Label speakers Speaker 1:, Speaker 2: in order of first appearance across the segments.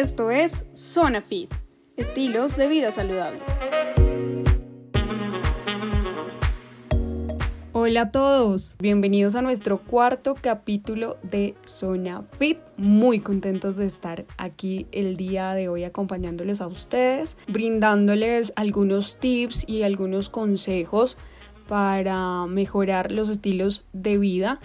Speaker 1: Esto es Zona Fit, estilos de vida saludable. Hola a todos, bienvenidos a nuestro cuarto capítulo de Zona Fit. Muy contentos de estar aquí el día de hoy acompañándoles a ustedes, brindándoles algunos tips y algunos consejos para mejorar los estilos de vida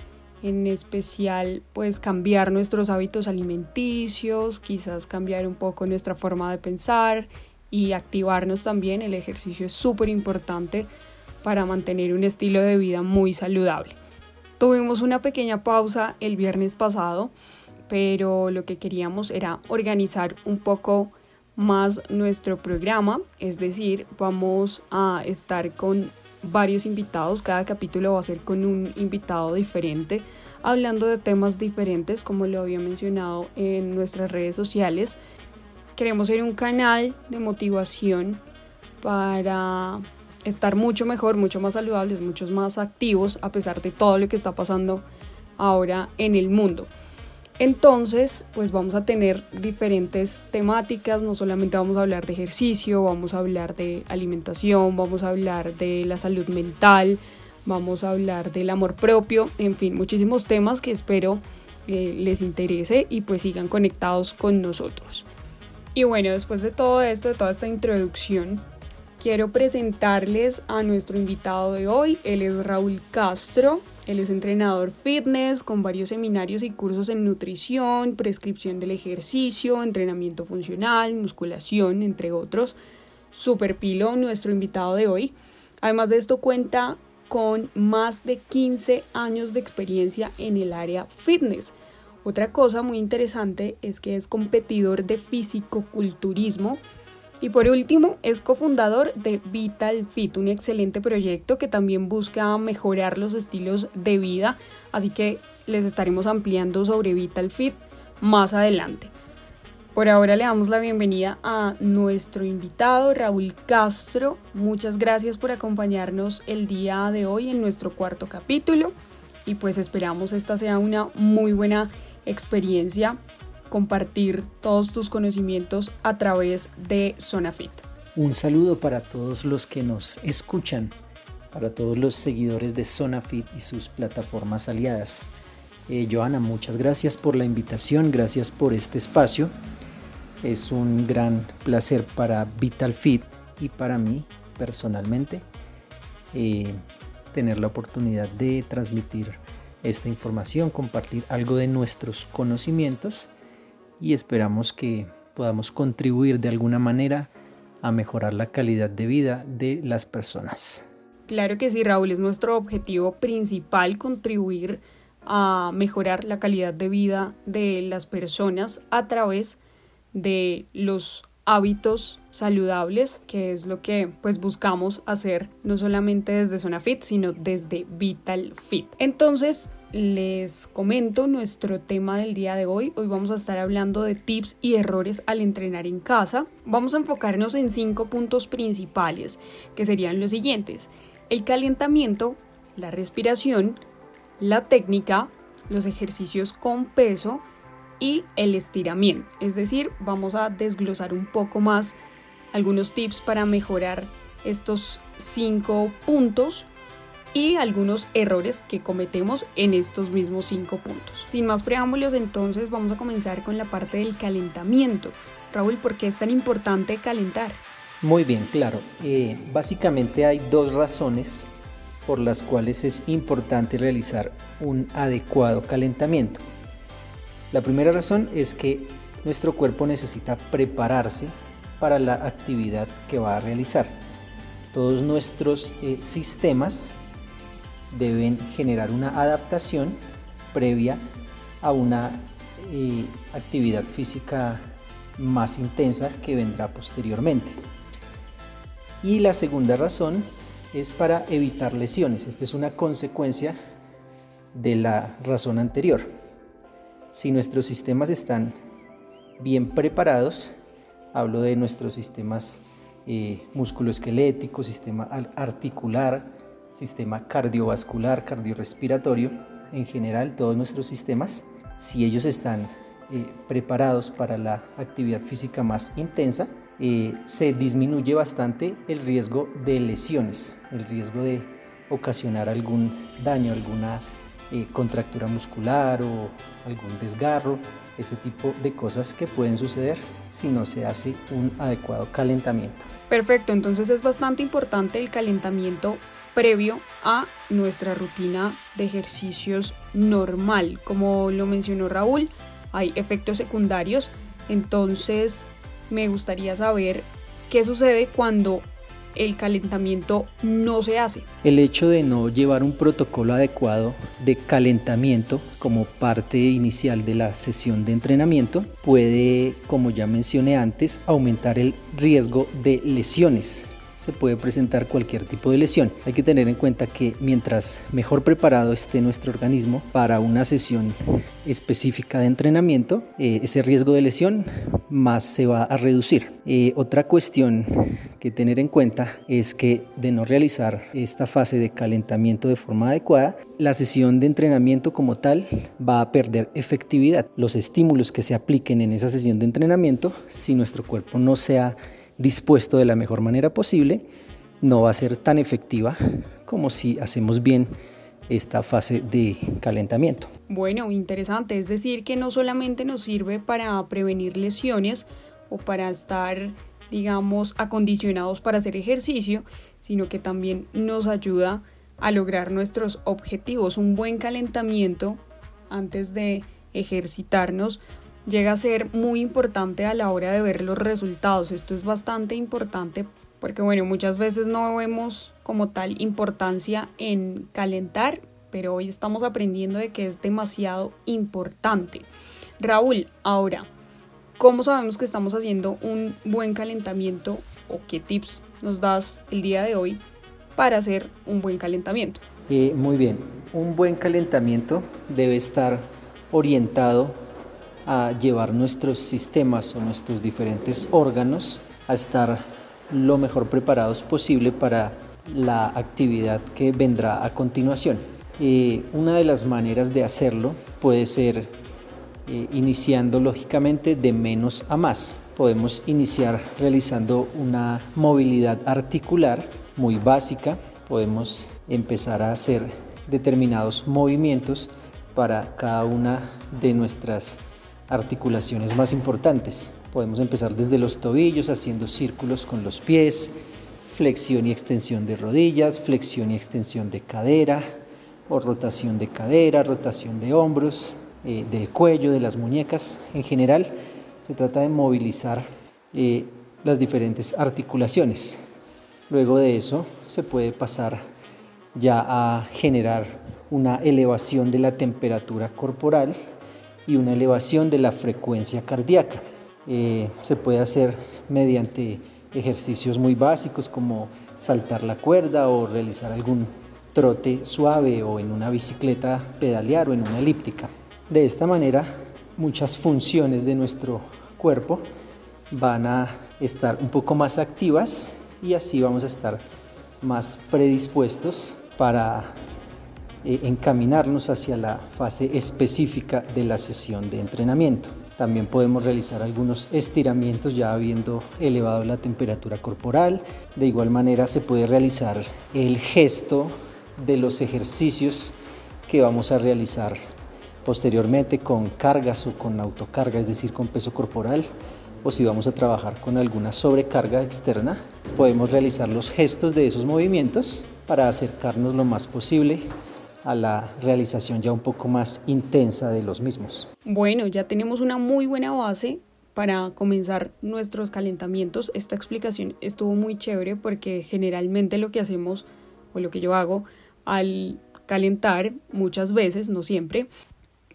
Speaker 1: en especial pues cambiar nuestros hábitos alimenticios, quizás cambiar un poco nuestra forma de pensar y activarnos también. El ejercicio es súper importante para mantener un estilo de vida muy saludable. Tuvimos una pequeña pausa el viernes pasado, pero lo que queríamos era organizar un poco más nuestro programa, es decir, vamos a estar con varios invitados, cada capítulo va a ser con un invitado diferente, hablando de temas diferentes, como lo había mencionado en nuestras redes sociales. Queremos ser un canal de motivación para estar mucho mejor, mucho más saludables, muchos más activos, a pesar de todo lo que está pasando ahora en el mundo. Entonces, pues vamos a tener diferentes temáticas, no solamente vamos a hablar de ejercicio, vamos a hablar de alimentación, vamos a hablar de la salud mental, vamos a hablar del amor propio, en fin, muchísimos temas que espero eh, les interese y pues sigan conectados con nosotros. Y bueno, después de todo esto, de toda esta introducción, quiero presentarles a nuestro invitado de hoy. Él es Raúl Castro. Él es entrenador fitness con varios seminarios y cursos en nutrición, prescripción del ejercicio, entrenamiento funcional, musculación, entre otros. Super pilo, nuestro invitado de hoy. Además de esto cuenta con más de 15 años de experiencia en el área fitness. Otra cosa muy interesante es que es competidor de físico-culturismo y por último, es cofundador de Vital Fit, un excelente proyecto que también busca mejorar los estilos de vida, así que les estaremos ampliando sobre Vital Fit más adelante. Por ahora le damos la bienvenida a nuestro invitado Raúl Castro. Muchas gracias por acompañarnos el día de hoy en nuestro cuarto capítulo y pues esperamos esta sea una muy buena experiencia compartir todos tus conocimientos a través de Zona Fit.
Speaker 2: Un saludo para todos los que nos escuchan, para todos los seguidores de Zona Fit y sus plataformas aliadas. Eh, Joana, muchas gracias por la invitación, gracias por este espacio. Es un gran placer para Vital Fit y para mí personalmente eh, tener la oportunidad de transmitir esta información, compartir algo de nuestros conocimientos y esperamos que podamos contribuir de alguna manera a mejorar la calidad de vida de las personas.
Speaker 1: Claro que sí, Raúl, es nuestro objetivo principal contribuir a mejorar la calidad de vida de las personas a través de los hábitos saludables, que es lo que pues buscamos hacer no solamente desde Zona Fit, sino desde Vital Fit. Entonces, les comento nuestro tema del día de hoy. Hoy vamos a estar hablando de tips y errores al entrenar en casa. Vamos a enfocarnos en cinco puntos principales, que serían los siguientes. El calentamiento, la respiración, la técnica, los ejercicios con peso y el estiramiento. Es decir, vamos a desglosar un poco más algunos tips para mejorar estos cinco puntos y algunos errores que cometemos en estos mismos cinco puntos. Sin más preámbulos, entonces vamos a comenzar con la parte del calentamiento. Raúl, ¿por qué es tan importante calentar?
Speaker 2: Muy bien, claro. Eh, básicamente hay dos razones por las cuales es importante realizar un adecuado calentamiento. La primera razón es que nuestro cuerpo necesita prepararse para la actividad que va a realizar. Todos nuestros eh, sistemas deben generar una adaptación previa a una eh, actividad física más intensa que vendrá posteriormente. Y la segunda razón es para evitar lesiones. Esta es una consecuencia de la razón anterior. Si nuestros sistemas están bien preparados, hablo de nuestros sistemas eh, sistema articular, sistema cardiovascular, cardiorrespiratorio, en general todos nuestros sistemas, si ellos están eh, preparados para la actividad física más intensa, eh, se disminuye bastante el riesgo de lesiones, el riesgo de ocasionar algún daño, alguna eh, contractura muscular o algún desgarro, ese tipo de cosas que pueden suceder si no se hace un adecuado calentamiento.
Speaker 1: Perfecto, entonces es bastante importante el calentamiento previo a nuestra rutina de ejercicios normal. Como lo mencionó Raúl, hay efectos secundarios, entonces me gustaría saber qué sucede cuando el calentamiento no se hace.
Speaker 2: El hecho de no llevar un protocolo adecuado de calentamiento como parte inicial de la sesión de entrenamiento puede, como ya mencioné antes, aumentar el riesgo de lesiones se puede presentar cualquier tipo de lesión. Hay que tener en cuenta que mientras mejor preparado esté nuestro organismo para una sesión específica de entrenamiento, eh, ese riesgo de lesión más se va a reducir. Eh, otra cuestión que tener en cuenta es que de no realizar esta fase de calentamiento de forma adecuada, la sesión de entrenamiento como tal va a perder efectividad. Los estímulos que se apliquen en esa sesión de entrenamiento, si nuestro cuerpo no se ha dispuesto de la mejor manera posible, no va a ser tan efectiva como si hacemos bien esta fase de calentamiento.
Speaker 1: Bueno, interesante, es decir, que no solamente nos sirve para prevenir lesiones o para estar, digamos, acondicionados para hacer ejercicio, sino que también nos ayuda a lograr nuestros objetivos. Un buen calentamiento antes de ejercitarnos llega a ser muy importante a la hora de ver los resultados. Esto es bastante importante porque bueno, muchas veces no vemos como tal importancia en calentar, pero hoy estamos aprendiendo de que es demasiado importante. Raúl, ahora, ¿cómo sabemos que estamos haciendo un buen calentamiento o qué tips nos das el día de hoy para hacer un buen calentamiento?
Speaker 2: Eh, muy bien, un buen calentamiento debe estar orientado a llevar nuestros sistemas o nuestros diferentes órganos a estar lo mejor preparados posible para la actividad que vendrá a continuación. Una de las maneras de hacerlo puede ser eh, iniciando lógicamente de menos a más. Podemos iniciar realizando una movilidad articular muy básica. Podemos empezar a hacer determinados movimientos para cada una de nuestras articulaciones más importantes. Podemos empezar desde los tobillos haciendo círculos con los pies, flexión y extensión de rodillas, flexión y extensión de cadera, o rotación de cadera, rotación de hombros, eh, del cuello, de las muñecas. En general, se trata de movilizar eh, las diferentes articulaciones. Luego de eso, se puede pasar ya a generar una elevación de la temperatura corporal y una elevación de la frecuencia cardíaca. Eh, se puede hacer mediante ejercicios muy básicos como saltar la cuerda o realizar algún trote suave o en una bicicleta pedalear o en una elíptica. De esta manera, muchas funciones de nuestro cuerpo van a estar un poco más activas y así vamos a estar más predispuestos para eh, encaminarnos hacia la fase específica de la sesión de entrenamiento. También podemos realizar algunos estiramientos ya habiendo elevado la temperatura corporal. De igual manera se puede realizar el gesto de los ejercicios que vamos a realizar posteriormente con cargas o con autocarga, es decir, con peso corporal, o si vamos a trabajar con alguna sobrecarga externa, podemos realizar los gestos de esos movimientos para acercarnos lo más posible a la realización ya un poco más intensa de los mismos.
Speaker 1: Bueno, ya tenemos una muy buena base para comenzar nuestros calentamientos. Esta explicación estuvo muy chévere porque generalmente lo que hacemos o lo que yo hago al calentar muchas veces, no siempre,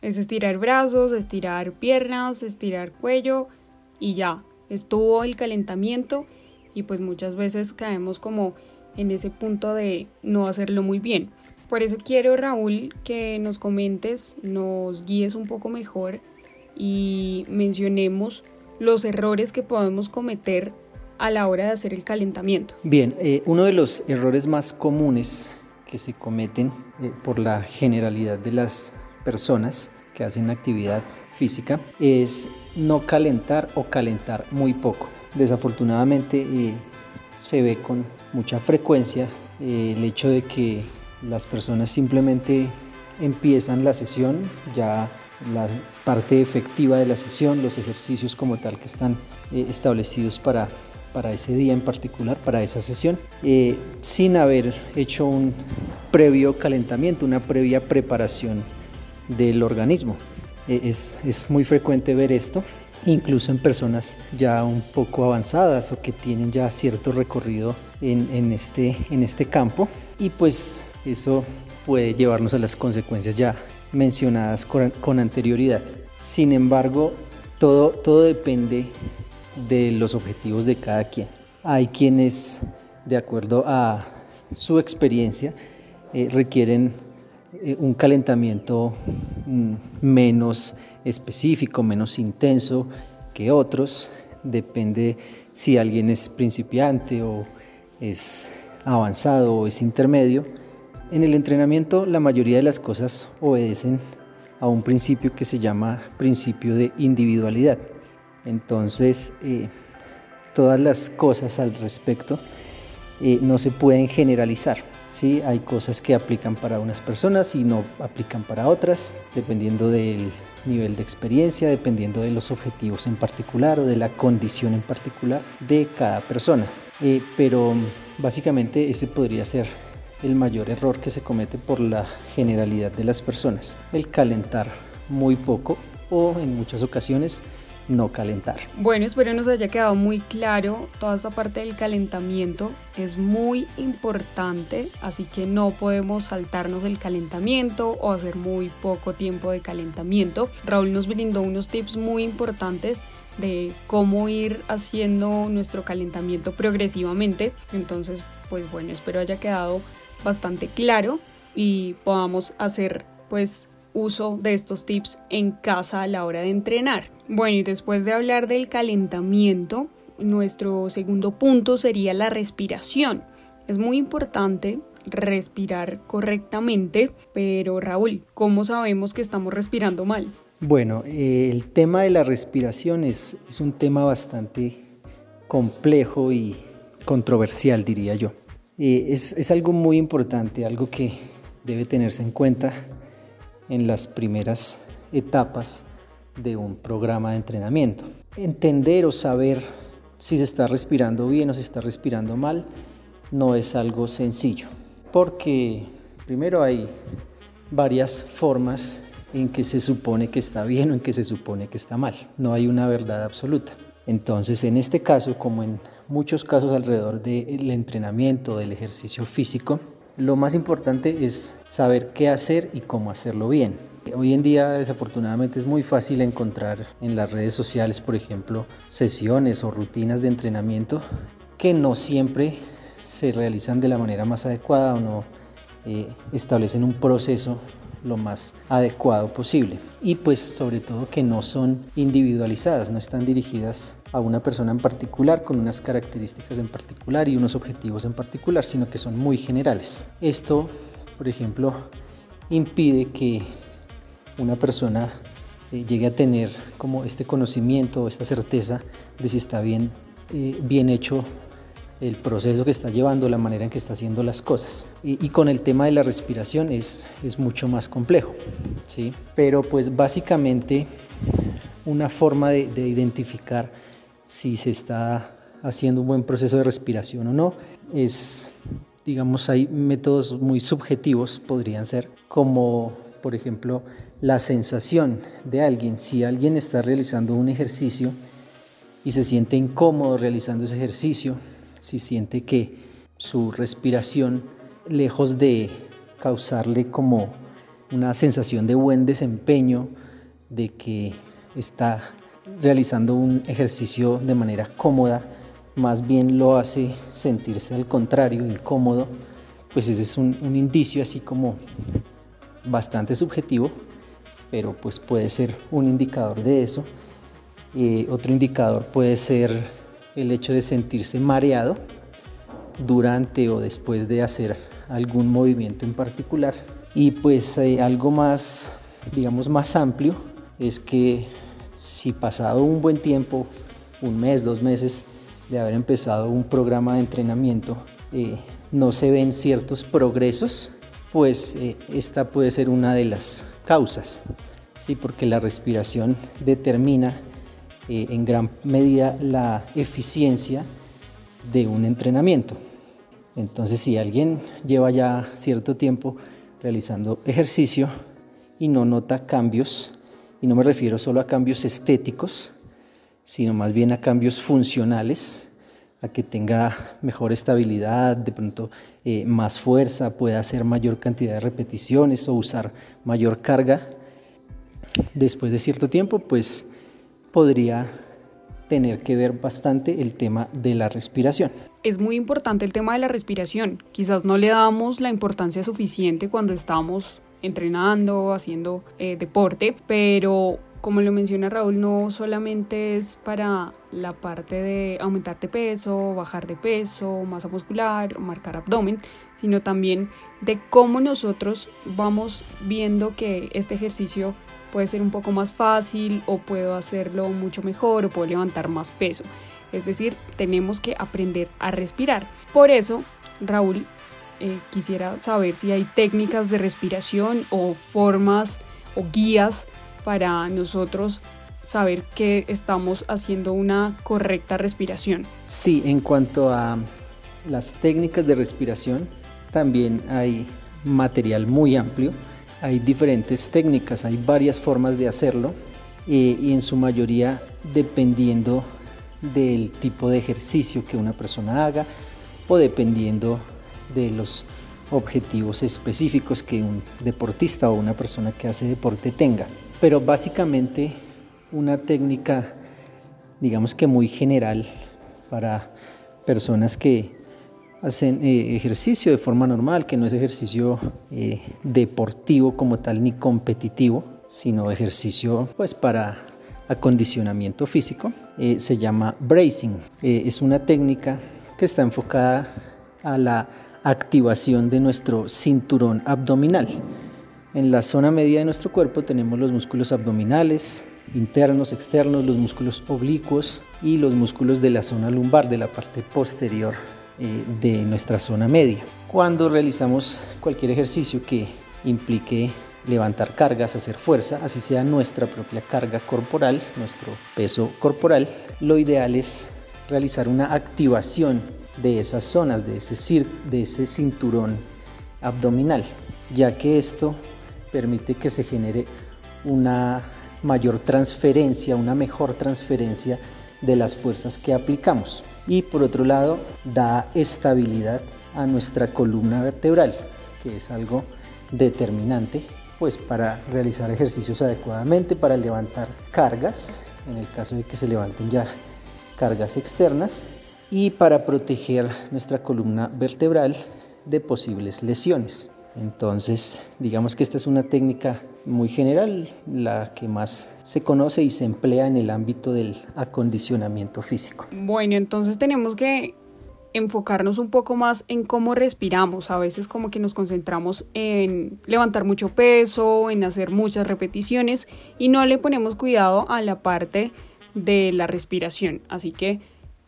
Speaker 1: es estirar brazos, estirar piernas, estirar cuello y ya, estuvo el calentamiento y pues muchas veces caemos como en ese punto de no hacerlo muy bien. Por eso quiero, Raúl, que nos comentes, nos guíes un poco mejor y mencionemos los errores que podemos cometer a la hora de hacer el calentamiento.
Speaker 2: Bien, eh, uno de los errores más comunes que se cometen eh, por la generalidad de las personas que hacen actividad física es no calentar o calentar muy poco. Desafortunadamente eh, se ve con mucha frecuencia el hecho de que las personas simplemente empiezan la sesión, ya la parte efectiva de la sesión, los ejercicios como tal que están eh, establecidos para, para ese día en particular, para esa sesión, sin haber hecho un previo calentamiento, una previa preparación del organismo. es, es muy frecuente ver esto incluso en personas ya un poco avanzadas o que tienen ya cierto recorrido en, este, en este campo y pues eso puede llevarnos a las consecuencias ya mencionadas con, anterioridad. Sin embargo, todo, todo depende de los objetivos de cada quien. Hay quienes, de acuerdo a su experiencia, eh, requieren eh, un calentamiento mm, menos específico, menos intenso que otros. Depende si alguien es principiante o es avanzado o es intermedio. En el entrenamiento la mayoría de las cosas obedecen a un principio que se llama principio de individualidad. Entonces, eh, todas las cosas al respecto eh, no se pueden generalizar. ¿sí? Hay cosas que aplican para unas personas y no aplican para otras, dependiendo del nivel de experiencia, dependiendo de los objetivos en particular o de la condición en particular de cada persona. Eh, pero básicamente ese podría ser el mayor error que se comete por la generalidad de las personas, el calentar muy poco o en muchas ocasiones no calentar.
Speaker 1: Bueno, espero nos haya quedado muy claro toda esta parte del calentamiento. Es muy importante, así que no podemos saltarnos el calentamiento o hacer muy poco tiempo de calentamiento. Raúl nos brindó unos tips muy importantes de cómo ir haciendo nuestro calentamiento progresivamente. Entonces, pues bueno, espero haya quedado bastante claro y podamos hacer pues uso de estos tips en casa a la hora de entrenar. Bueno, y después de hablar del calentamiento, nuestro segundo punto sería la respiración. Es muy importante respirar correctamente, pero Raúl, ¿cómo sabemos que estamos respirando mal?
Speaker 2: Bueno, eh, el tema de la respiración es, es un tema bastante complejo y controversial, diría yo. Es, es algo muy importante, algo que debe tenerse en cuenta en las primeras etapas de un programa de entrenamiento. Entender o saber si se está respirando bien o si está respirando mal no es algo sencillo, porque primero hay varias formas en que se supone que está bien o en que se supone que está mal. No hay una verdad absoluta. Entonces, en este caso, como en muchos casos alrededor del entrenamiento, del ejercicio físico, lo más importante es saber qué hacer y cómo hacerlo bien. Hoy en día desafortunadamente es muy fácil encontrar en las redes sociales, por ejemplo, sesiones o rutinas de entrenamiento que no siempre se realizan de la manera más adecuada o no eh, establecen un proceso lo más adecuado posible. Y pues sobre todo que no son individualizadas, no están dirigidas a una persona en particular con unas características en particular y unos objetivos en particular, sino que son muy generales. Esto, por ejemplo, impide que una persona eh, llegue a tener como este conocimiento, esta certeza de si está bien, eh, bien hecho el proceso que está llevando, la manera en que está haciendo las cosas. Y, con el tema de la respiración es, es mucho más complejo, ¿sí? Pero pues básicamente una forma de, de identificar si se está haciendo un buen proceso de respiración o no es, digamos, hay métodos muy subjetivos, podrían ser, como por ejemplo la sensación de alguien. Si alguien está realizando un ejercicio y se siente incómodo realizando ese ejercicio, si siente que su respiración, lejos de causarle como una sensación de buen desempeño, de que está realizando un ejercicio de manera cómoda, más bien lo hace sentirse al contrario, incómodo, pues ese es un, indicio así como bastante subjetivo, pero pues puede ser un indicador de eso. Eh, otro indicador puede ser el hecho de sentirse mareado durante o después de hacer algún movimiento en particular. Y pues eh, algo más, digamos, más amplio es que si pasado un buen tiempo, un mes, dos meses de haber empezado un programa de entrenamiento, eh, no se ven ciertos progresos, pues eh, esta puede ser una de las causas, ¿sí? porque la respiración determina eh, en gran medida la eficiencia de un entrenamiento. Entonces, si alguien lleva ya cierto tiempo realizando ejercicio y no nota cambios, y no me refiero solo a cambios estéticos, sino más bien a cambios funcionales, a que tenga mejor estabilidad, de pronto eh, más fuerza, pueda hacer mayor cantidad de repeticiones o usar mayor carga. Después de cierto tiempo, pues podría tener que ver bastante el tema de la respiración.
Speaker 1: Es muy importante el tema de la respiración. Quizás no le damos la importancia suficiente cuando estamos entrenando, haciendo eh, deporte, pero como lo menciona Raúl, no solamente es para la parte de aumentar de peso, bajar de peso, masa muscular, marcar abdomen, sino también de cómo nosotros vamos viendo que este ejercicio puede ser un poco más fácil o puedo hacerlo mucho mejor o puedo levantar más peso. Es decir, tenemos que aprender a respirar. Por eso, Raúl, eh, quisiera saber si hay técnicas de respiración o formas o guías para nosotros saber que estamos haciendo una correcta respiración.
Speaker 2: Sí, en cuanto a las técnicas de respiración, también hay material muy amplio, hay diferentes técnicas, hay varias formas de hacerlo eh, y en su mayoría dependiendo del tipo de ejercicio que una persona haga o dependiendo de los objetivos específicos que un deportista o una persona que hace deporte tenga. Pero básicamente una técnica, digamos que muy general para personas que hacen eh, ejercicio de forma normal, que no es ejercicio eh, deportivo como tal ni competitivo, sino ejercicio pues para acondicionamiento físico, eh, se llama bracing. es una técnica que está enfocada a la activación de nuestro cinturón abdominal. En la zona media de nuestro cuerpo tenemos los músculos abdominales, internos, externos, los músculos oblicuos y los músculos de la zona lumbar, de la parte posterior eh, de nuestra zona media. Cuando realizamos cualquier ejercicio que implique levantar cargas, hacer fuerza, así sea nuestra propia carga corporal, nuestro peso corporal, lo ideal es realizar una activación de esas zonas, de ese, de ese cinturón abdominal, ya que esto permite que se genere una mayor transferencia, una mejor transferencia de las fuerzas que aplicamos. Y por otro lado, da estabilidad a nuestra columna vertebral, que es algo determinante pues para realizar ejercicios adecuadamente, para levantar cargas, en el caso de que se levanten ya cargas externas, y para proteger nuestra columna vertebral de posibles lesiones. Entonces, digamos que esta es una técnica muy general, la que más se conoce y se emplea en el ámbito del acondicionamiento físico.
Speaker 1: Bueno, entonces tenemos que enfocarnos un poco más en cómo respiramos. A veces como que nos concentramos en levantar mucho peso, en hacer muchas repeticiones y no le ponemos cuidado a la parte de la respiración. Así que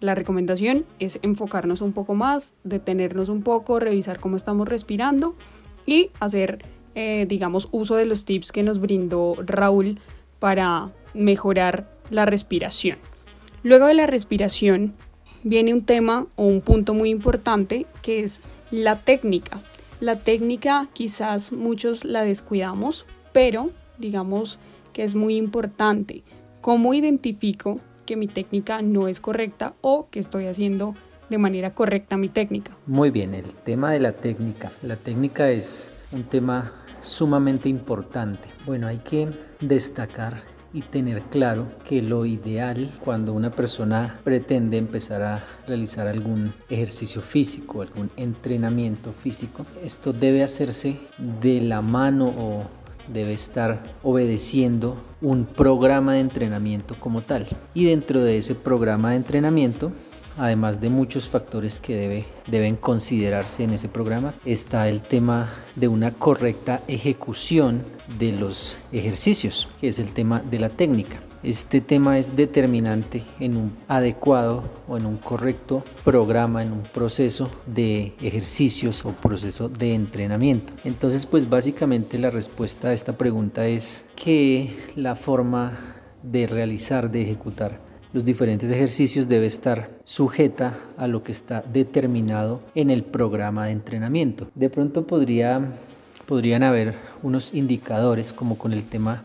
Speaker 1: la recomendación es enfocarnos un poco más, detenernos un poco, revisar cómo estamos respirando y hacer, eh, digamos, uso de los tips que nos brindó Raúl para mejorar la respiración. Luego de la respiración viene un tema o un punto muy importante que es la técnica. La técnica quizás muchos la descuidamos, pero digamos que es muy importante. ¿Cómo identifico que mi técnica no es correcta o que estoy haciendo de manera correcta mi técnica.
Speaker 2: Muy bien, el tema de la técnica. La técnica es un tema sumamente importante. Bueno, hay que destacar y tener claro que lo ideal cuando una persona pretende empezar a realizar algún ejercicio físico, algún entrenamiento físico, esto debe hacerse de la mano o debe estar obedeciendo un programa de entrenamiento como tal. Y dentro de ese programa de entrenamiento además de muchos factores que debe, deben considerarse en ese programa, está el tema de una correcta ejecución de los ejercicios, que es el tema de la técnica. Este tema es determinante en un adecuado o en un correcto programa, en un proceso de ejercicios o proceso de entrenamiento. Entonces, pues básicamente la respuesta a esta pregunta es que la forma de realizar, de ejecutar los diferentes ejercicios debe estar sujeta a lo que está determinado en el programa de entrenamiento. De pronto podría, podrían haber unos indicadores como con el tema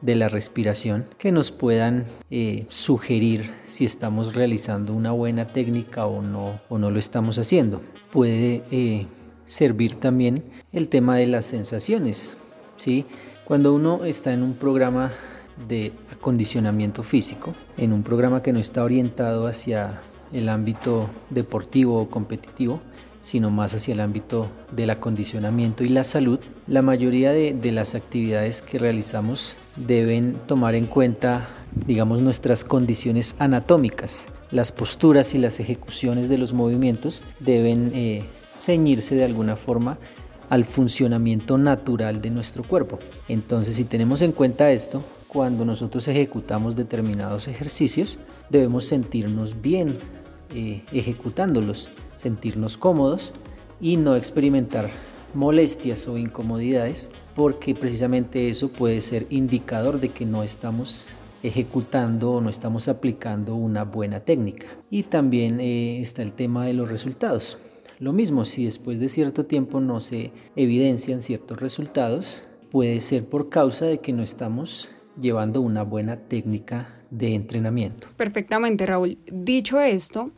Speaker 2: de la respiración que nos puedan eh, sugerir si estamos realizando una buena técnica o no, o no lo estamos haciendo. Puede eh, servir también el tema de las sensaciones. ¿sí? Cuando uno está en un programa de acondicionamiento físico, en un programa que no está orientado hacia el ámbito deportivo o competitivo, sino más hacia el ámbito del acondicionamiento y la salud, la mayoría de, las actividades que realizamos deben tomar en cuenta, digamos, nuestras condiciones anatómicas. Las posturas y las ejecuciones de los movimientos deben eh, ceñirse de alguna forma al funcionamiento natural de nuestro cuerpo. Entonces, si tenemos en cuenta esto, cuando nosotros ejecutamos determinados ejercicios, debemos sentirnos bien eh, ejecutándolos, sentirnos cómodos y no experimentar molestias o incomodidades porque precisamente eso puede ser indicador de que no estamos ejecutando o no estamos aplicando una buena técnica. Y también eh, está el tema de los resultados. Lo mismo, si después de cierto tiempo no se evidencian ciertos resultados, puede ser por causa de que no estamos llevando una buena técnica de entrenamiento.
Speaker 1: Perfectamente, Raúl. Dicho esto,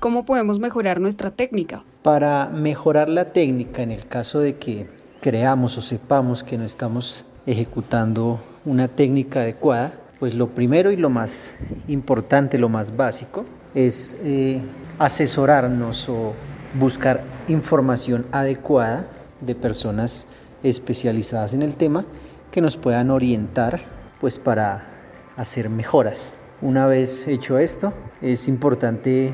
Speaker 1: ¿cómo podemos mejorar nuestra técnica?
Speaker 2: Para mejorar la técnica, en el caso de que creamos o sepamos que no estamos ejecutando una técnica adecuada, pues lo primero y lo más importante, lo más básico, es eh, asesorarnos o buscar información adecuada de personas especializadas en el tema que nos puedan orientar pues para hacer mejoras. Una vez hecho esto, es importante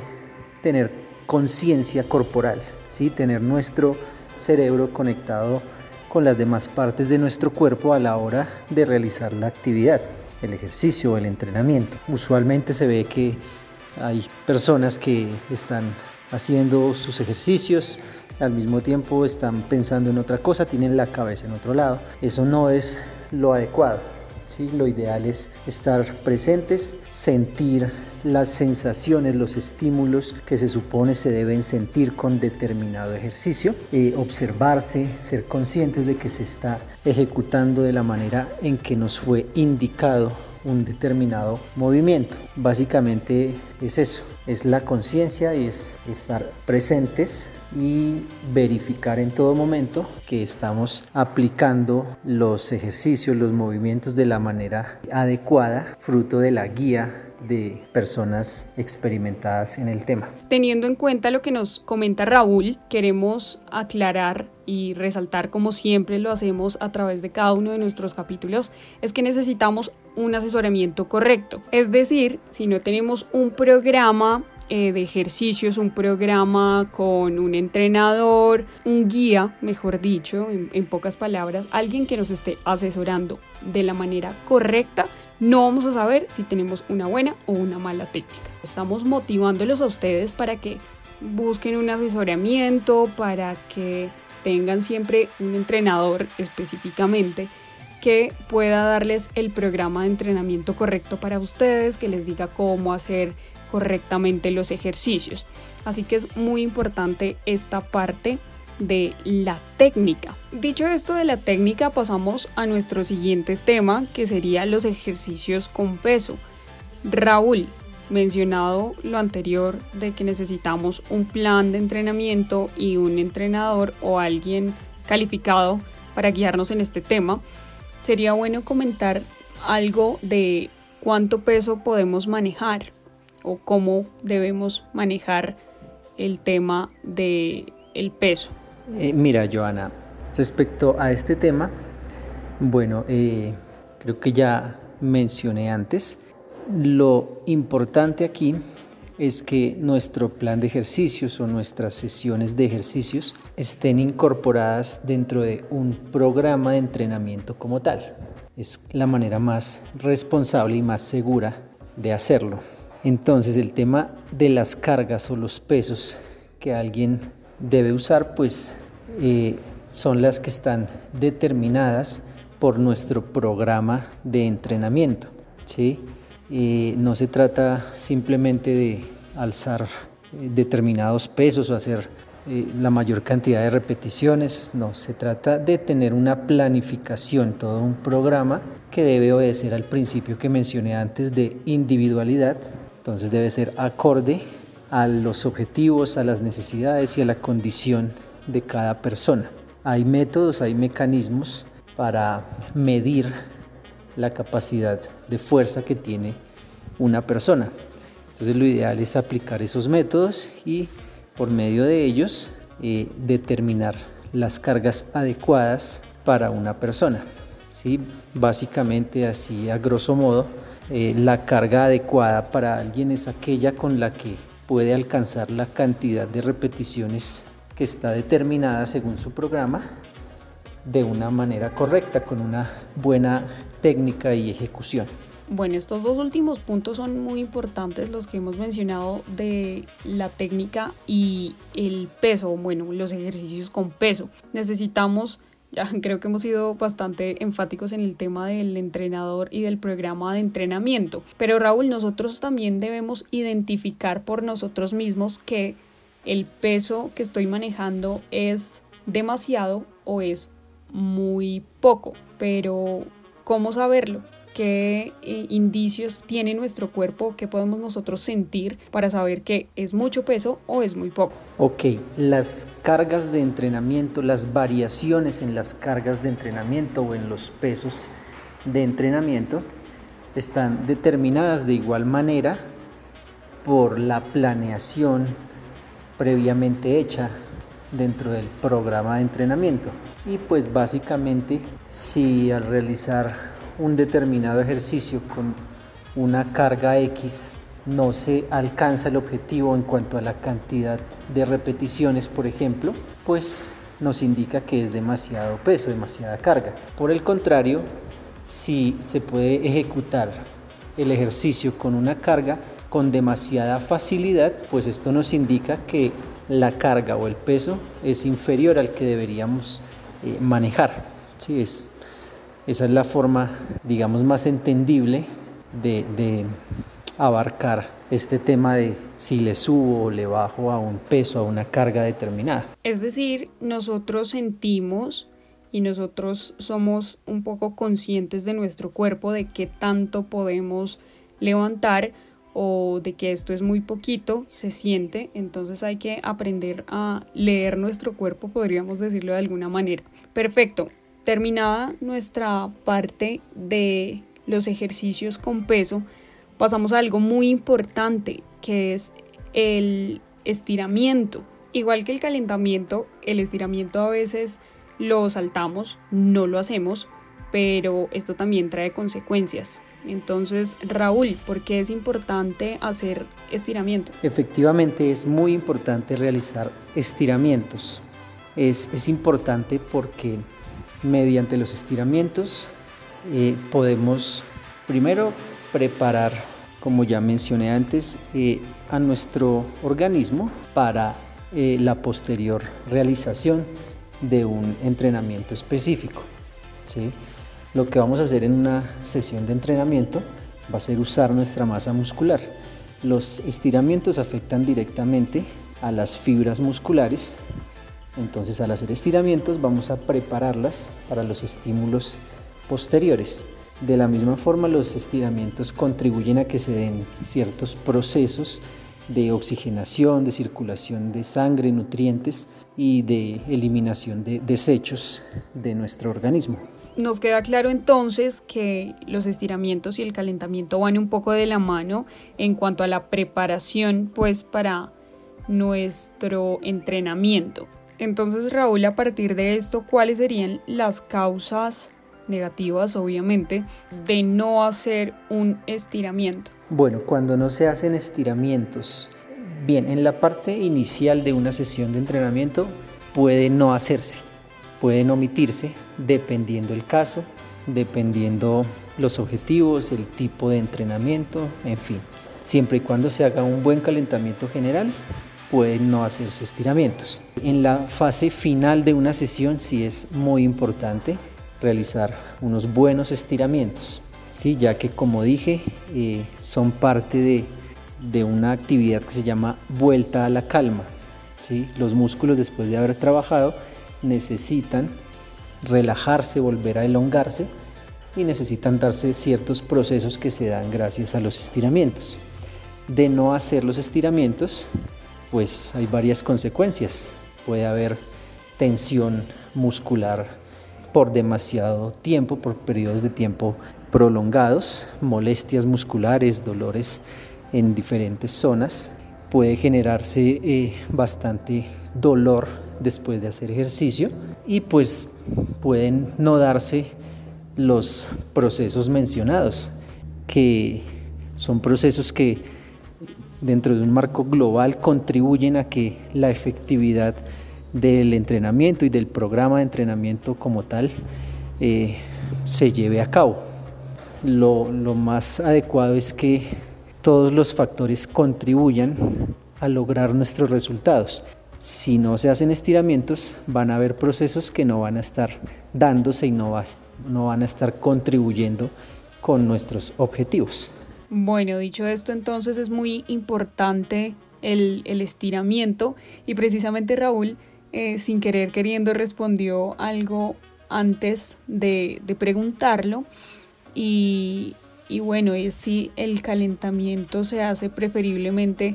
Speaker 2: tener conciencia corporal, ¿sí? tener nuestro cerebro conectado con las demás partes de nuestro cuerpo a la hora de realizar la actividad, el ejercicio o el entrenamiento. Usualmente se ve que hay personas que están haciendo sus ejercicios, al mismo tiempo están pensando en otra cosa, tienen la cabeza en otro lado. Eso no es lo adecuado. ¿sí? Lo ideal es estar presentes, sentir las sensaciones, los estímulos que se supone se deben sentir con determinado ejercicio, eh, observarse, ser conscientes de que se está ejecutando de la manera en que nos fue indicado un determinado movimiento. Básicamente es eso, es la conciencia, es estar presentes y verificar en todo momento que estamos aplicando los ejercicios, los movimientos de la manera adecuada, fruto de la guía de personas experimentadas en el tema.
Speaker 1: Teniendo en cuenta lo que nos comenta Raúl, queremos aclarar y resaltar como siempre lo hacemos a través de cada uno de nuestros capítulos, es que necesitamos un asesoramiento correcto. Es decir, si no tenemos un programa eh, de ejercicios, un programa con un entrenador, un guía, mejor dicho, en, pocas palabras, alguien que nos esté asesorando de la manera correcta, no vamos a saber si tenemos una buena o una mala técnica. Estamos motivándolos a ustedes para que busquen un asesoramiento, para que tengan siempre un entrenador específicamente que pueda darles el programa de entrenamiento correcto para ustedes, que les diga cómo hacer correctamente los ejercicios. Así que es muy importante esta parte de la técnica. Dicho esto de la técnica, pasamos a nuestro siguiente tema, que sería los ejercicios con peso. Raúl, mencionado lo anterior de que necesitamos un plan de entrenamiento y un entrenador o alguien calificado para guiarnos en este tema, sería bueno comentar algo de cuánto peso podemos manejar o cómo debemos manejar el tema del el peso.
Speaker 2: Eh, mira, Joana, respecto a este tema, bueno, eh, creo que ya mencioné antes, lo importante aquí es que nuestro plan de ejercicios o nuestras sesiones de ejercicios estén incorporadas dentro de un programa de entrenamiento como tal. Es la manera más responsable y más segura de hacerlo. Entonces el tema de las cargas o los pesos que alguien debe usar pues eh, son las que están determinadas por nuestro programa de entrenamiento. ¿sí? no se trata simplemente de alzar eh, determinados pesos o hacer eh, la mayor cantidad de repeticiones, no, se trata de tener una planificación, todo un programa que debe obedecer al principio que mencioné antes de individualidad, entonces debe ser acorde a los objetivos, a las necesidades y a la condición de cada persona. Hay métodos, hay mecanismos para medir la capacidad de fuerza que tiene una persona. Entonces lo ideal es aplicar esos métodos y por medio de ellos eh, determinar las cargas adecuadas para una persona. ¿sí? Básicamente así a grosso modo, eh, la carga adecuada para alguien es aquella con la que puede alcanzar la cantidad de repeticiones que está determinada según su programa de una manera correcta, con una buena técnica y ejecución.
Speaker 1: Bueno, estos dos últimos puntos son muy importantes, los que hemos mencionado de la técnica y el peso, bueno, los ejercicios con peso. Necesitamos, ya creo que hemos sido bastante enfáticos en el tema del entrenador y del programa de entrenamiento, pero Raúl, nosotros también debemos identificar por nosotros mismos que el peso que estoy manejando es demasiado o es muy poco, pero ¿cómo saberlo? Qué eh, indicios tiene nuestro cuerpo, qué podemos nosotros sentir para saber que es mucho peso o es muy poco.
Speaker 2: Ok, las cargas de entrenamiento, las variaciones en las cargas de entrenamiento o en los pesos de entrenamiento están determinadas de igual manera por la planeación previamente hecha dentro del programa de entrenamiento. Y pues básicamente si al realizar un determinado ejercicio con una carga X no se alcanza el objetivo en cuanto a la cantidad de repeticiones, por ejemplo, pues nos indica que es demasiado peso, demasiada carga. Por el contrario, si se puede ejecutar el ejercicio con una carga con demasiada facilidad, pues esto nos indica que la carga o el peso es inferior al que deberíamos eh, manejar. Sí, es esa es la forma, digamos, más entendible de, abarcar este tema de si le subo o le bajo a un peso, a una carga determinada.
Speaker 1: Es decir, nosotros sentimos y nosotros somos un poco conscientes de nuestro cuerpo, de qué tanto podemos levantar o de que esto es muy poquito, se siente, entonces hay que aprender a leer nuestro cuerpo, podríamos decirlo de alguna manera. Perfecto, Terminada nuestra parte de los ejercicios con peso, pasamos a algo muy importante que es el estiramiento. Igual que el calentamiento, el estiramiento a veces lo saltamos, no lo hacemos, pero esto también trae consecuencias. Entonces, Raúl, ¿por qué es importante hacer estiramiento?
Speaker 2: Efectivamente, es muy importante realizar estiramientos. Es, es importante porque mediante los estiramientos eh, podemos primero preparar, como ya mencioné antes, eh, a nuestro organismo para eh, la posterior realización de un entrenamiento específico. ¿sí? Lo que vamos a hacer en una sesión de entrenamiento va a ser usar nuestra masa muscular. Los estiramientos afectan directamente a las fibras musculares entonces al hacer estiramientos vamos a prepararlas para los estímulos posteriores. De la misma forma los estiramientos contribuyen a que se den ciertos procesos de oxigenación, de circulación de sangre, nutrientes y de eliminación de desechos de nuestro organismo.
Speaker 1: Nos queda claro entonces que los estiramientos y el calentamiento van un poco de la mano en cuanto a la preparación pues para nuestro entrenamiento. Entonces, Raúl, a partir de esto, ¿cuáles serían las causas negativas obviamente de no hacer un estiramiento.
Speaker 2: Bueno, cuando no se hacen estiramientos, bien, en la parte inicial de una sesión de entrenamiento puede no hacerse, pueden omitirse dependiendo el caso, dependiendo los objetivos, el tipo de entrenamiento, en fin. Siempre y cuando se haga un buen calentamiento general, pueden no hacerse estiramientos. En la fase final de una sesión sí es muy importante realizar unos buenos estiramientos, ¿sí? ya que como dije eh, son parte de, de, una actividad que se llama vuelta a la calma. ¿sí? Los músculos después de haber trabajado necesitan relajarse, volver a elongarse y necesitan darse ciertos procesos que se dan gracias a los estiramientos. De no hacer los estiramientos, pues hay varias consecuencias. Puede haber tensión muscular por demasiado tiempo, por periodos de tiempo prolongados, molestias musculares, dolores en diferentes zonas. Puede generarse eh, bastante dolor después de hacer ejercicio y pues pueden no darse los procesos mencionados, que son procesos que dentro de un marco global contribuyen a que la efectividad del entrenamiento y del programa de entrenamiento como tal eh, se lleve a cabo. Lo, más adecuado es que todos los factores contribuyan a lograr nuestros resultados. Si no se hacen estiramientos, van a haber procesos que no van a estar dándose y no van a estar contribuyendo con nuestros objetivos.
Speaker 1: Bueno, dicho esto, entonces es muy importante el, estiramiento y precisamente Raúl, eh, sin querer queriendo, respondió algo antes de, preguntarlo y, bueno, es si el calentamiento se hace preferiblemente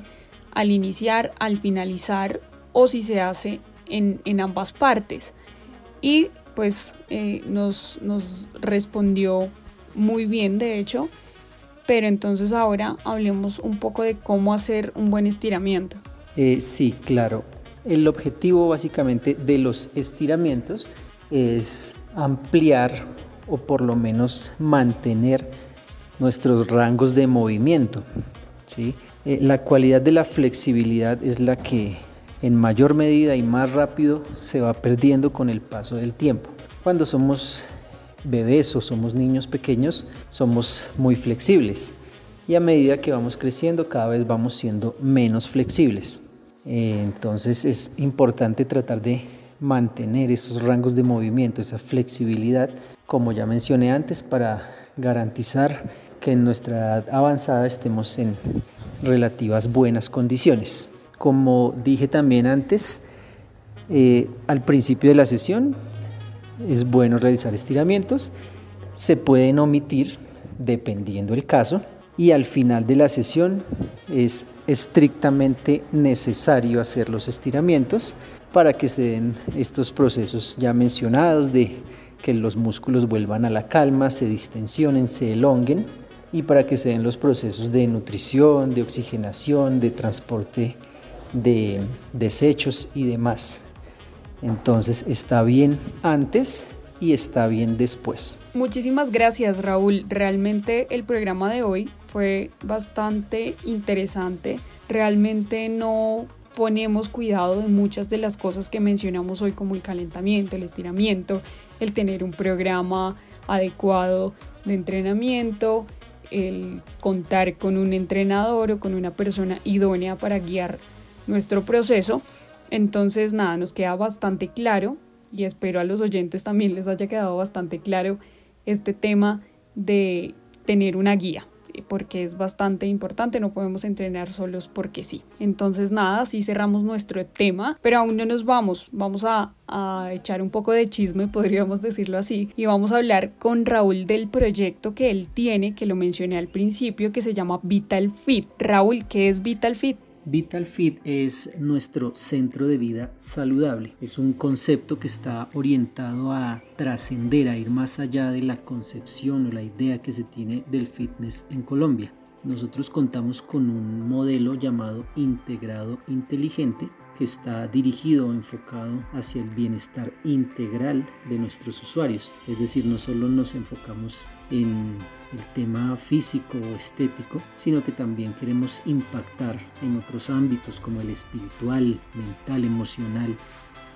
Speaker 1: al iniciar, al finalizar o si se hace en, ambas partes. Y pues eh, nos, nos respondió muy bien, de hecho, pero entonces ahora hablemos un poco de cómo hacer un buen estiramiento.
Speaker 2: Eh, sí, claro. El objetivo básicamente de los estiramientos es ampliar o por lo menos mantener nuestros rangos de movimiento. ¿sí? Eh, la cualidad de la flexibilidad es la que en mayor medida y más rápido se va perdiendo con el paso del tiempo. Cuando somos bebés o somos niños pequeños, somos muy flexibles. Y a medida que vamos creciendo, cada vez vamos siendo menos flexibles. Eh, entonces es importante tratar de mantener esos rangos de movimiento, esa flexibilidad, como ya mencioné antes, para garantizar que en nuestra edad avanzada estemos en relativas buenas condiciones. Como dije también antes, eh, al principio de la sesión es bueno realizar estiramientos, se pueden omitir dependiendo el caso y al final de la sesión es estrictamente necesario hacer los estiramientos para que se den estos procesos ya mencionados de que los músculos vuelvan a la calma, se distensionen, se elonguen y para que se den los procesos de nutrición, de oxigenación, de transporte de desechos y demás. Entonces está bien antes y está bien después.
Speaker 1: Muchísimas gracias Raúl. Realmente el programa de hoy fue bastante interesante. Realmente no ponemos cuidado de muchas de las cosas que mencionamos hoy como el calentamiento, el estiramiento, el tener un programa adecuado de entrenamiento, el contar con un entrenador o con una persona idónea para guiar nuestro proceso. Entonces, nada, nos queda bastante claro y espero a los oyentes también les haya quedado bastante claro este tema de tener una guía porque es bastante importante, no podemos entrenar solos porque sí. Entonces nada, así cerramos nuestro tema, pero aún no nos vamos, vamos a, echar un poco de chisme, podríamos decirlo así, y vamos a hablar con Raúl del proyecto que él tiene, que lo mencioné al principio, que se llama Vital Fit. Raúl, ¿qué es Vital Fit?
Speaker 2: Vital Fit es nuestro centro de vida saludable. Es un concepto que está orientado a trascender, a ir más allá de la concepción o la idea que se tiene del fitness en Colombia. nosotros contamos con un modelo llamado integrado inteligente que está dirigido o enfocado hacia el bienestar integral de nuestros usuarios. Es decir, no solo nos enfocamos en el tema físico o estético, sino que también queremos impactar en otros ámbitos como el espiritual, mental, emocional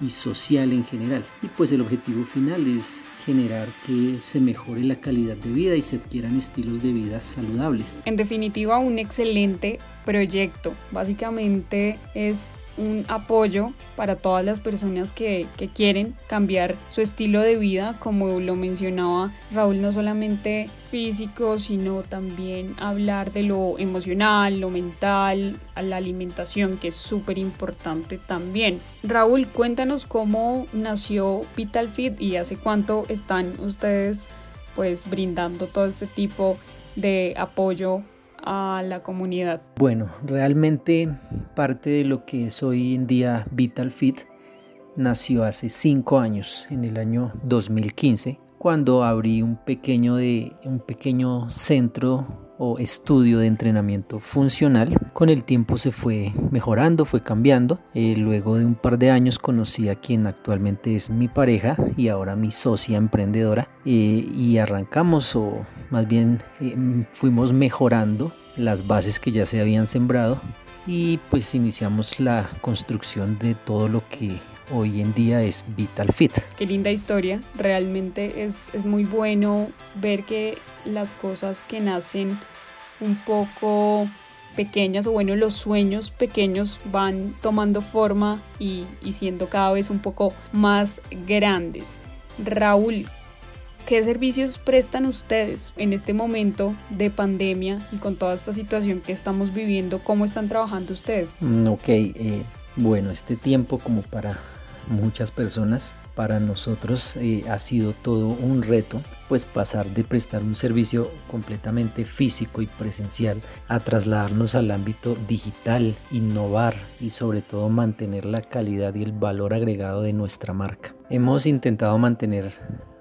Speaker 2: y social en general. Y pues el objetivo final es generar que se mejore la calidad de vida y se adquieran estilos de vida saludables.
Speaker 1: En definitiva, un excelente proyecto. Básicamente es un apoyo para todas las personas que, quieren cambiar su estilo de vida, como lo mencionaba Raúl, no solamente físico, sino también hablar de lo emocional, lo mental, la alimentación, que es súper importante también. Raúl, cuéntanos cómo nació Vital Fit y hace cuánto están ustedes pues brindando todo este tipo de apoyo a la comunidad?
Speaker 2: Bueno, realmente parte de lo que es hoy en día Vital Fit nació hace cinco años, en el año 2015, cuando abrí un pequeño, de, un pequeño centro o estudio de entrenamiento funcional. Con el tiempo se fue mejorando, fue cambiando. Eh, luego de un par de años conocí a quien actualmente es mi pareja y ahora mi socia emprendedora eh, y arrancamos o más bien eh, fuimos mejorando las bases que ya se habían sembrado y pues iniciamos la construcción de todo lo que hoy en día es Vital Fit.
Speaker 1: Qué linda historia, realmente es, es muy bueno ver que las cosas que nacen un poco pequeñas o bueno los sueños pequeños van tomando forma y, siendo cada vez un poco más grandes. Raúl, ¿Qué servicios prestan ustedes en este momento de pandemia y con toda esta situación que estamos viviendo? ¿Cómo están trabajando ustedes?
Speaker 2: Mm, ok, eh, bueno, este tiempo como para muchas personas, para nosotros eh, ha sido todo un reto, pues pasar de prestar un servicio completamente físico y presencial a trasladarnos al ámbito digital, innovar y sobre todo mantener la calidad y el valor agregado de nuestra marca. Hemos intentado mantener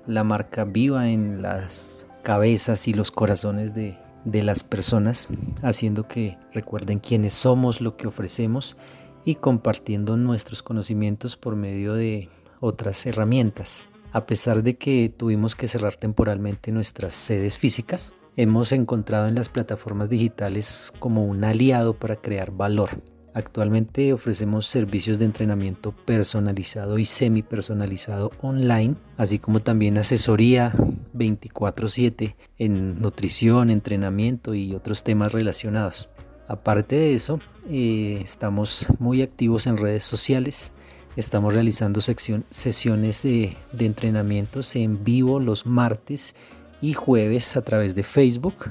Speaker 2: la marca viva en las cabezas y los corazones de, las personas, haciendo que recuerden quiénes somos, lo que ofrecemos y compartiendo nuestros conocimientos por medio de otras herramientas. A pesar de que tuvimos que cerrar temporalmente nuestras sedes físicas, hemos encontrado en las plataformas digitales como un aliado para crear valor. Actualmente ofrecemos servicios de entrenamiento personalizado y semi personalizado online, así como también asesoría 24/7 en nutrición, entrenamiento y otros temas relacionados. Aparte de eso, eh, estamos muy activos en redes sociales. Estamos realizando sesiones de entrenamientos en vivo los martes y jueves a través de Facebook.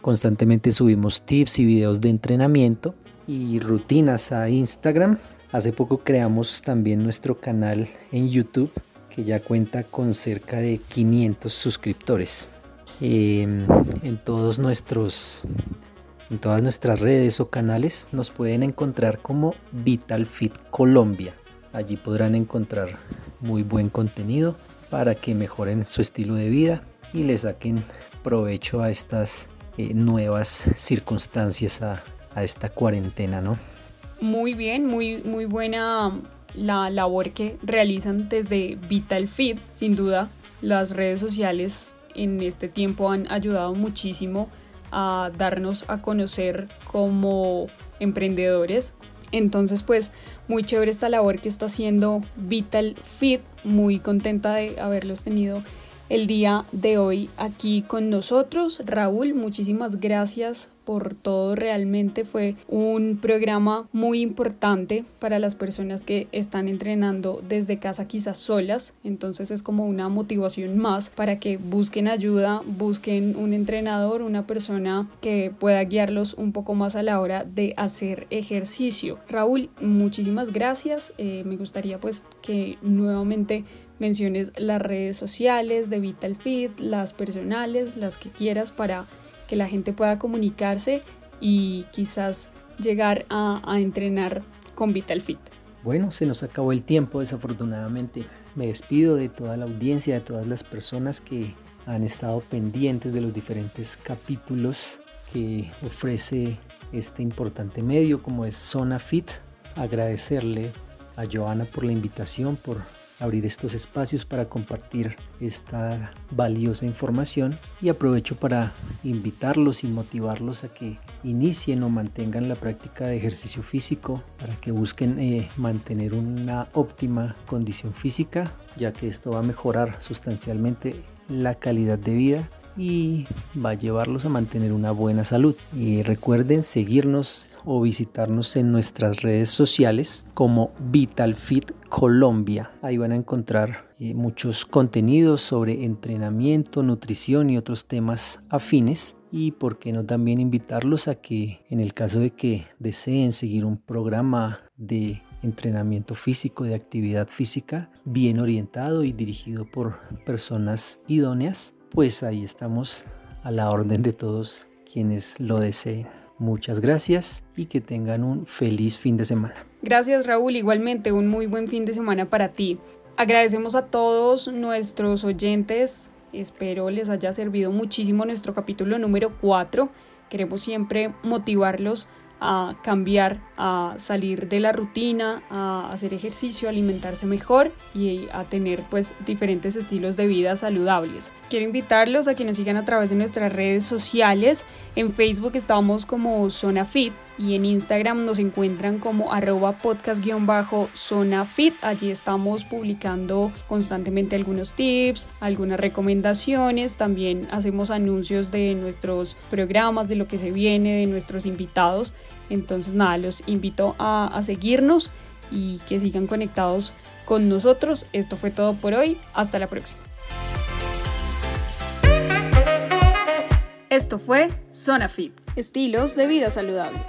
Speaker 2: Constantemente subimos tips y videos de entrenamiento y rutinas a Instagram. Hace poco creamos también nuestro canal en YouTube que ya cuenta con cerca de 500 suscriptores. Em, en todos nuestros en todas nuestras redes o canales nos pueden encontrar como Vital Fit Colombia. Allí podrán encontrar muy buen contenido para que mejoren su estilo de vida y le saquen provecho a estas eh, nuevas circunstancias a, a esta cuarentena, ¿no?
Speaker 1: Muy bien, muy, muy buena la labor que realizan desde Vital Fit. Sin duda, las redes sociales en este tiempo han ayudado muchísimo a darnos a conocer como emprendedores. Entonces, pues, muy chévere esta labor que está haciendo Vital Fit. Muy contenta de haberlos tenido el día de hoy aquí con nosotros. Raúl, muchísimas gracias por todo. Realmente fue un programa muy importante para las personas que están entrenando desde casa quizás solas. Entonces es como una motivación más para que busquen ayuda, busquen un entrenador, una persona que pueda guiarlos un poco más a la hora de hacer ejercicio. Raúl, muchísimas gracias. Eh, me gustaría pues que nuevamente menciones las redes sociales de Vital Fit, las personales, las que quieras para que la gente pueda comunicarse y quizás llegar a, entrenar con Vital Fit.
Speaker 2: Bueno, se nos acabó el tiempo desafortunadamente. Me despido de toda la audiencia, de todas las personas que han estado pendientes de los diferentes capítulos que ofrece este importante medio como es Zona Fit. Agradecerle a Joana por la invitación, por abrir estos espacios para compartir esta valiosa información y aprovecho para invitarlos y motivarlos a que inicien o mantengan la práctica de ejercicio físico para que busquen eh, mantener una óptima condición física ya que esto va a mejorar sustancialmente la calidad de vida y va a llevarlos a mantener una buena salud. Y recuerden seguirnos o visitarnos en nuestras redes sociales como VitalFit Colombia. Ahí van a encontrar eh, muchos contenidos sobre entrenamiento, nutrición y otros temas afines. Y por qué no también invitarlos a que en el caso de que deseen seguir un programa de entrenamiento físico, de actividad física, bien orientado y dirigido por personas idóneas, pues ahí estamos a la orden de todos quienes lo deseen. Muchas gracias y que tengan un feliz fin de semana.
Speaker 1: Gracias Raúl, igualmente un muy buen fin de semana para ti. Agradecemos a todos nuestros oyentes, espero les haya servido muchísimo nuestro capítulo número 4. Queremos siempre motivarlos a cambiar, a salir de la rutina, a hacer ejercicio, a alimentarse mejor y a tener pues diferentes estilos de vida saludables. Quiero invitarlos a que nos sigan a través de nuestras redes sociales. En Facebook estamos como Zona Fit y en Instagram nos encuentran como arroba podcast-zona fit. Allí estamos publicando constantemente algunos tips, algunas recomendaciones, también hacemos anuncios de nuestros programas, de lo que se viene, de nuestros invitados. Entonces nada, los invito a, a seguirnos y que sigan conectados con nosotros. Esto fue todo por hoy. Hasta la próxima. Esto fue Zona Fit, estilos de vida saludable.